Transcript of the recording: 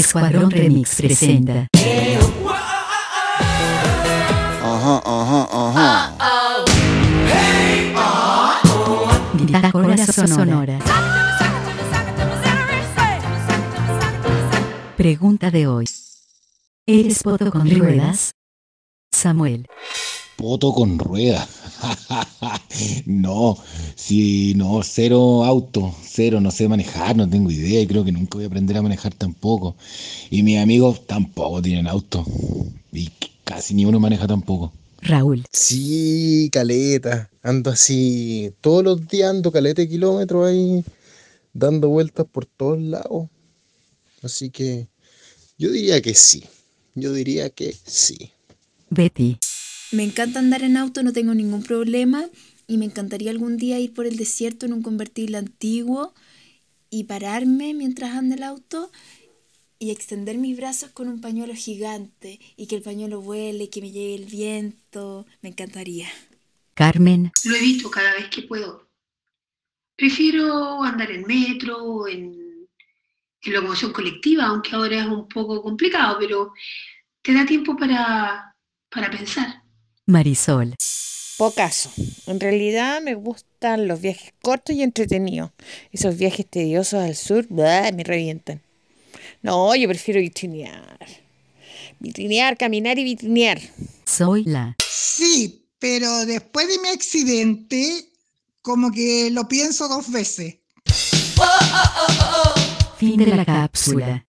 Escuadrón Remix presenta. Ajá, ajá, ajá. Bitácora Sonora. Pregunta de hoy. ¿Eres poto con ruedas? Samuel. Poto con rueda. no, si no, cero auto, cero, no sé manejar, no tengo idea y creo que nunca voy a aprender a manejar tampoco. Y mis amigos tampoco tienen auto. Y casi ni uno maneja tampoco. Raúl. Sí, caleta. Ando así, todos los días ando caleta de kilómetros ahí, dando vueltas por todos lados. Así que yo diría que sí. Yo diría que sí. Betty. Me encanta andar en auto, no tengo ningún problema y me encantaría algún día ir por el desierto en un convertible antiguo y pararme mientras anda el auto y extender mis brazos con un pañuelo gigante y que el pañuelo vuele, que me llegue el viento. Me encantaría. Carmen. Lo evito cada vez que puedo. Prefiero andar en metro, en, en locomoción colectiva, aunque ahora es un poco complicado, pero te da tiempo para, para pensar. Marisol. Pocaso. En realidad me gustan los viajes cortos y entretenidos. Esos viajes tediosos al sur, ¡bah! me revientan. No, yo prefiero vitrinear. Vitrinear, caminar y vitrinear. Soy la. Sí, pero después de mi accidente, como que lo pienso dos veces. Fin de la cápsula.